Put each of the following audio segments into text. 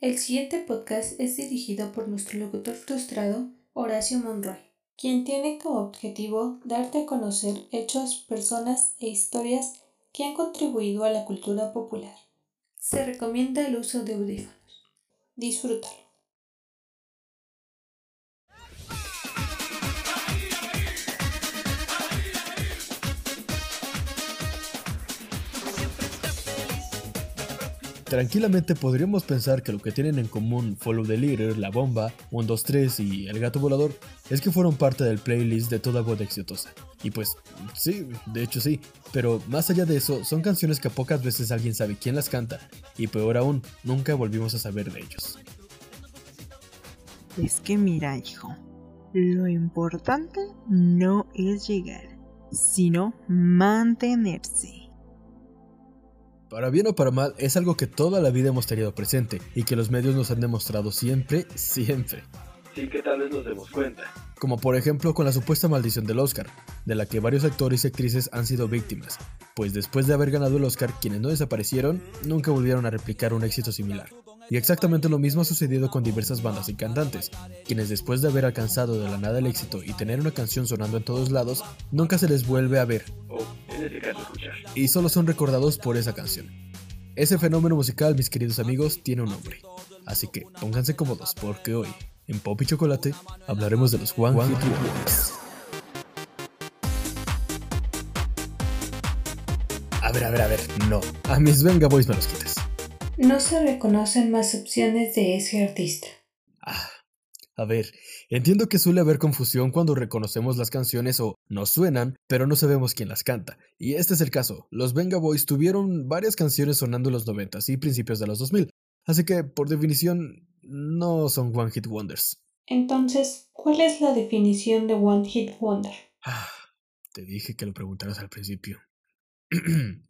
El siguiente podcast es dirigido por nuestro locutor frustrado, Horacio Monroy, quien tiene como objetivo darte a conocer hechos, personas e historias que han contribuido a la cultura popular. Se recomienda el uso de audífonos. Disfrútalo. Tranquilamente podríamos pensar que lo que tienen en común Follow the Leader, La Bomba, 123 y El Gato Volador es que fueron parte del playlist de toda boda exitosa. Y pues, sí, de hecho sí, pero más allá de eso, son canciones que pocas veces alguien sabe quién las canta, y peor aún, nunca volvimos a saber de ellos. Es que mira, hijo, lo importante no es llegar, sino mantenerse. Para bien o para mal, es algo que toda la vida hemos tenido presente y que los medios nos han demostrado siempre, siempre. Sin que tal vez nos demos cuenta. Como por ejemplo con la supuesta maldición del Oscar, de la que varios actores y actrices han sido víctimas, pues después de haber ganado el Oscar, quienes no desaparecieron nunca volvieron a replicar un éxito similar. Y exactamente lo mismo ha sucedido con diversas bandas y cantantes, quienes después de haber alcanzado de la nada el éxito y tener una canción sonando en todos lados, nunca se les vuelve a ver. O, escuchar. Y solo son recordados por esa canción. Ese fenómeno musical, mis queridos amigos, tiene un nombre. Así que pónganse cómodos porque hoy, en Pop y Chocolate, hablaremos de los One, Hit Wonders. A ver, a ver, a ver, no. A mis Venga Boys me los quites. No se reconocen más opciones de ese artista. Ah, a ver, entiendo que suele haber confusión cuando reconocemos las canciones o nos suenan, pero no sabemos quién las canta. Y este es el caso. Los Venga Boys tuvieron varias canciones sonando en los 90 y principios de los 2000, así que por definición no son One Hit Wonders. Entonces, ¿cuál es la definición de One Hit Wonder? Ah, te dije que lo preguntaras al principio.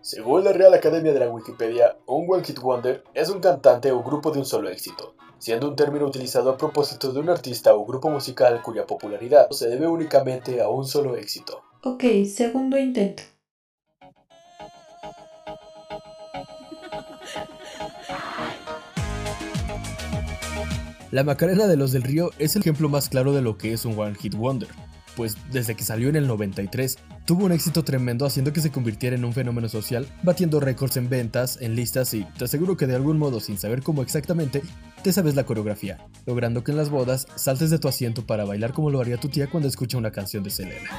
Según la Real Academia de la Wikipedia, un One Hit Wonder es un cantante o grupo de un solo éxito, siendo un término utilizado a propósito de un artista o grupo musical cuya popularidad se debe únicamente a un solo éxito. Ok, segundo intento. La Macarena de los del Río es el ejemplo más claro de lo que es un One Hit Wonder, pues desde que salió en el 93 tuvo un éxito tremendo haciendo que se convirtiera en un fenómeno social, batiendo récords en ventas, en listas y te aseguro que de algún modo sin saber cómo exactamente, te sabes la coreografía, logrando que en las bodas saltes de tu asiento para bailar como lo haría tu tía cuando escucha una canción de Selena.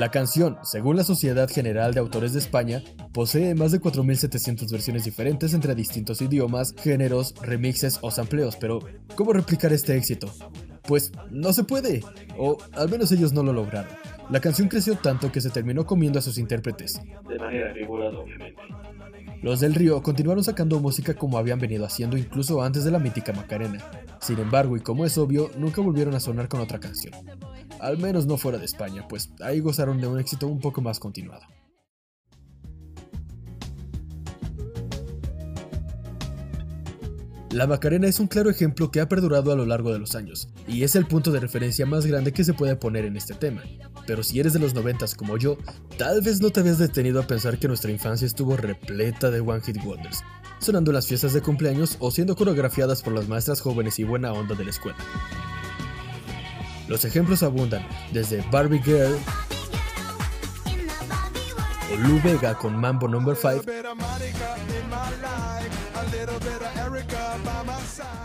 La canción, según la Sociedad General de Autores de España, posee más de 4.700 versiones diferentes entre distintos idiomas, géneros, remixes o sampleos, pero ¿cómo replicar este éxito? Pues no se puede, o al menos ellos no lo lograron. La canción creció tanto que se terminó comiendo a sus intérpretes. De manera obviamente. Los del Río continuaron sacando música como habían venido haciendo incluso antes de la mítica Macarena. Sin embargo, y como es obvio, nunca volvieron a sonar con otra canción. Al menos no fuera de España, pues ahí gozaron de un éxito un poco más continuado. La Macarena es un claro ejemplo que ha perdurado a lo largo de los años, y es el punto de referencia más grande que se puede poner en este tema. Pero si eres de los noventas como yo, tal vez no te habías detenido a pensar que nuestra infancia estuvo repleta de One Hit Wonders, sonando en las fiestas de cumpleaños o siendo coreografiadas por las maestras jóvenes y buena onda de la escuela. Los ejemplos abundan, desde Barbie Girl, o Lou Vega con Mambo No. 5,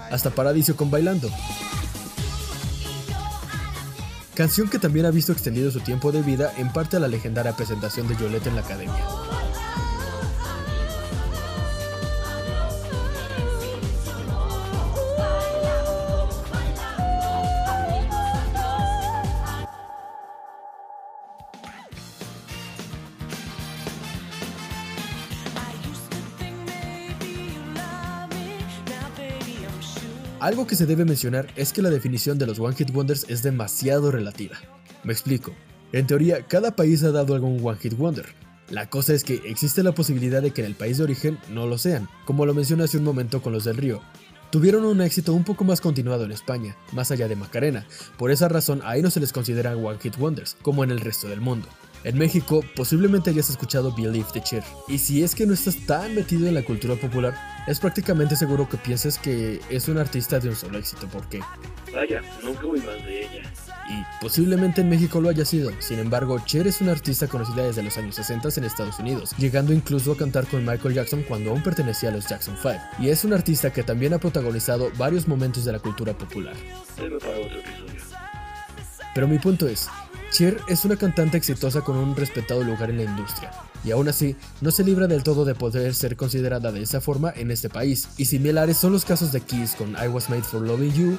hasta Paradiso con Bailando. Canción que también ha visto extendido su tiempo de vida en parte a la legendaria presentación de Yolette en la academia. Algo que se debe mencionar es que la definición de los One Hit Wonders es demasiado relativa. Me explico. En teoría, cada país ha dado algún One Hit Wonder. La cosa es que existe la posibilidad de que en el país de origen no lo sean, como lo mencioné hace un momento con los del Río. Tuvieron un éxito un poco más continuado en España, más allá de Macarena, por esa razón ahí no se les consideran One Hit Wonders, como en el resto del mundo. En México, posiblemente hayas escuchado Believe de Cher, y si es que no estás tan metido en la cultura popular, es prácticamente seguro que pienses que es un artista de un solo éxito, porque Vaya, nunca voy más de ella. y posiblemente en México lo haya sido. Sin embargo, Cher es una artista conocida desde los años 60 en Estados Unidos, llegando incluso a cantar con Michael Jackson cuando aún pertenecía a los Jackson 5, y es una artista que también ha protagonizado varios momentos de la cultura popular. Tema para otro episodio. Pero mi punto es, Cher es una cantante exitosa con un respetado lugar en la industria, y aún así no se libra del todo de poder ser considerada de esa forma en este país, y similares son los casos de Kiss con I Was Made for Loving You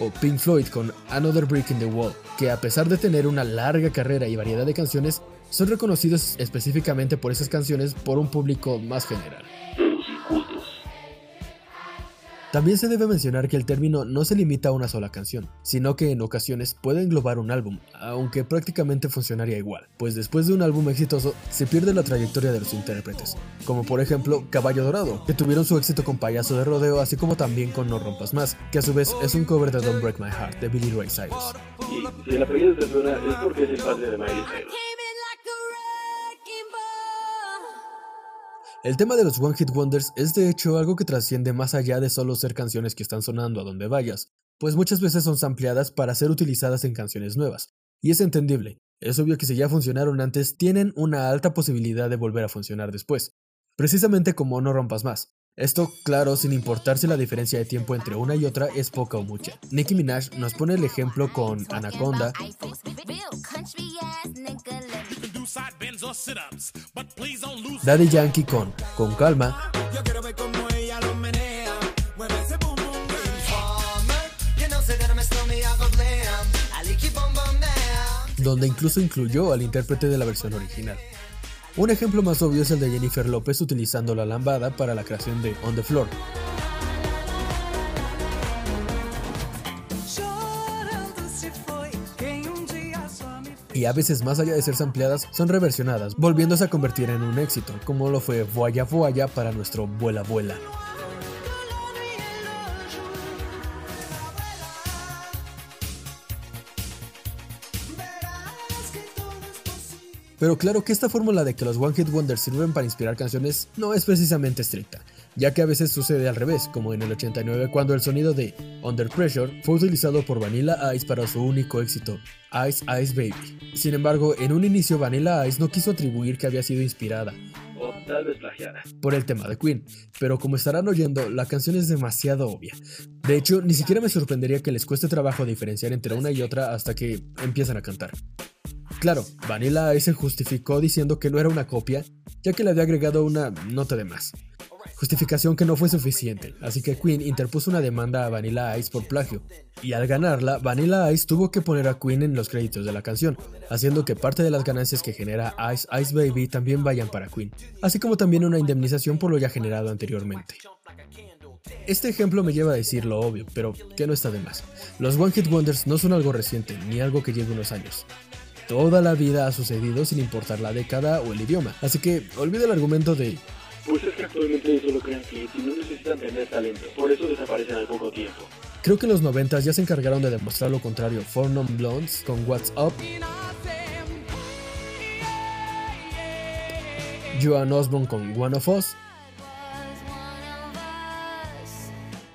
o Pink Floyd con Another Brick in the Wall, que a pesar de tener una larga carrera y variedad de canciones, son reconocidos específicamente por esas canciones por un público más general. También se debe mencionar que el término no se limita a una sola canción, sino que en ocasiones puede englobar un álbum, aunque prácticamente funcionaría igual, pues después de un álbum exitoso se pierde la trayectoria de los intérpretes, como por ejemplo Caballo Dorado, que tuvieron su éxito con Payaso de Rodeo, así como también con No Rompas Más, que a su vez es un cover de Don't Break My Heart de Billy Ray Cyrus. Cyrus. El tema de los One Hit Wonders es de hecho algo que trasciende más allá de solo ser canciones que están sonando a donde vayas, pues muchas veces son sampleadas para ser utilizadas en canciones nuevas. Y es entendible, es obvio que si ya funcionaron antes, tienen una alta posibilidad de volver a funcionar después, precisamente como No Rompas Más. Esto, claro, sin importar si la diferencia de tiempo entre una y otra es poca o mucha. Nicki Minaj nos pone el ejemplo con Anaconda, Daddy Yankee con Con Calma, donde incluso incluyó al intérprete de la versión original. Un ejemplo más obvio es el de Jennifer López utilizando la lambada para la creación de On the Floor. Y a veces más allá de ser sampleadas, son reversionadas, volviéndose a convertir en un éxito, como lo fue Voya Voya para nuestro Vuela Vuela. Pero claro que esta fórmula de que los One Hit Wonders sirven para inspirar canciones no es precisamente estricta, ya que a veces sucede al revés, como en el 89 cuando el sonido de Under Pressure fue utilizado por Vanilla Ice para su único éxito, Ice Ice Baby. Sin embargo, en un inicio Vanilla Ice no quiso atribuir que había sido inspirada O tal vez plagiada. por el tema de Queen, pero como estarán oyendo, la canción es demasiado obvia. De hecho, ni siquiera me sorprendería que les cueste trabajo diferenciar entre una y otra hasta que empiezan a cantar. Claro, Vanilla Ice se justificó diciendo que no era una copia, ya que le había agregado una nota de más. Justificación que no fue suficiente, así que Queen interpuso una demanda a Vanilla Ice por plagio, y al ganarla, Vanilla Ice tuvo que poner a Queen en los créditos de la canción, haciendo que parte de las ganancias que genera Ice Ice Baby también vayan para Queen, así como también una indemnización por lo ya generado anteriormente. Este ejemplo me lleva a decir lo obvio, pero que no está de más. Los One Hit Wonders no son algo reciente, ni algo que lleve unos años. Toda la vida ha sucedido sin importar la década o el idioma, así que olvida el argumento de Pues es que actualmente solo crean hits y no necesitan tener talento. Por eso desaparecen al poco tiempo. Creo que en los 90 ya se encargaron de demostrar lo contrario Four Non Blondes con What's Up, Joan Osborne con One of Us,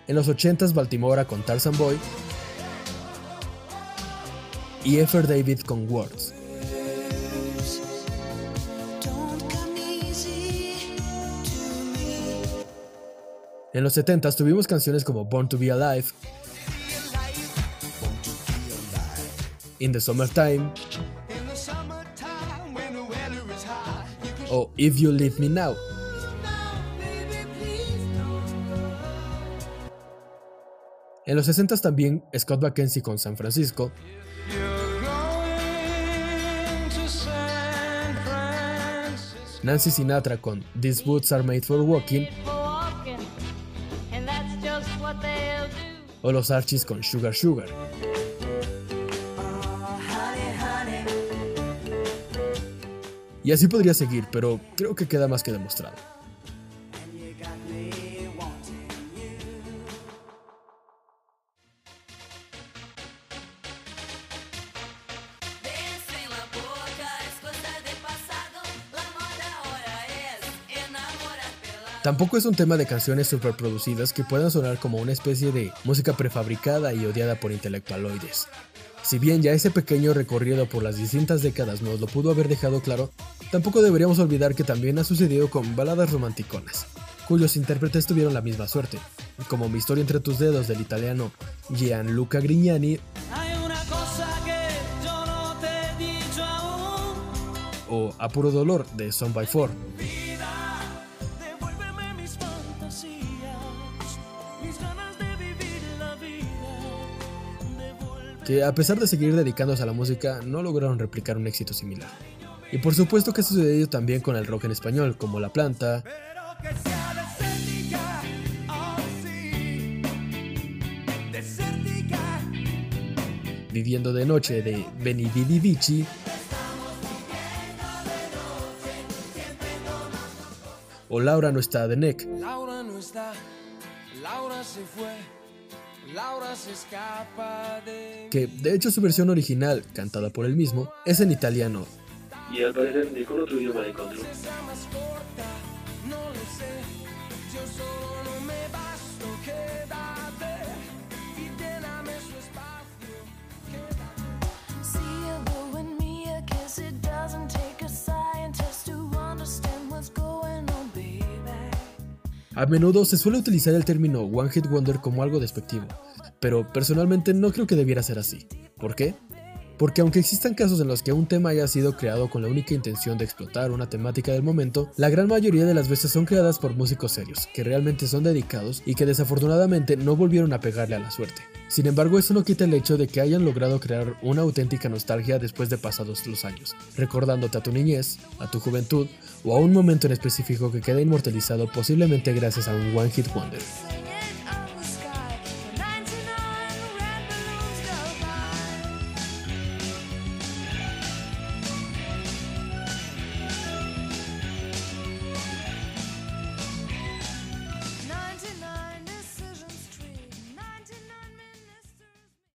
en los 80s Baltimora con Tarzan Boy y Effer David con Words. En los 70s tuvimos canciones como Born to Be Alive, In the Summertime o If You Leave Me Now. En los 60s también Scott McKenzie con San Francisco. Nancy Sinatra con These Boots Are Made for walking, o los Archies con Sugar Sugar. Y así podría seguir, pero creo que queda más que demostrado. Tampoco es un tema de canciones superproducidas que puedan sonar como una especie de música prefabricada y odiada por intelectualoides. Si bien ya ese pequeño recorrido por las distintas décadas nos lo pudo haber dejado claro, tampoco deberíamos olvidar que también ha sucedido con baladas romanticonas, cuyos intérpretes tuvieron la misma suerte, como Mi historia entre tus dedos del italiano Gianluca Grignani no o A puro dolor de Son by Four. Que a pesar de seguir dedicándose a la música no lograron replicar un éxito similar. Y por supuesto que ha sucedido también con el rock en español, como La Planta. Viviendo de Noche de Benny Vici, o Laura no está de Neck, Laura no está, Laura se fue, Laura se escapa de que de hecho su versión original, cantada por él mismo, es en italiano, Y al parecer ni con otro idioma encontró. Esa más A menudo se suele utilizar el término One Hit Wonder como algo despectivo, pero personalmente no creo que debiera ser así. ¿Por qué? Porque aunque existan casos en los que un tema haya sido creado con la única intención de explotar una temática del momento, la gran mayoría de las veces son creadas por músicos serios, que realmente son dedicados y que desafortunadamente no volvieron a pegarle a la suerte. Sin embargo, eso no quita el hecho de que hayan logrado crear una auténtica nostalgia después de pasados los años, recordándote a tu niñez, a tu juventud o a un momento en específico que queda inmortalizado posiblemente gracias a un One Hit Wonder.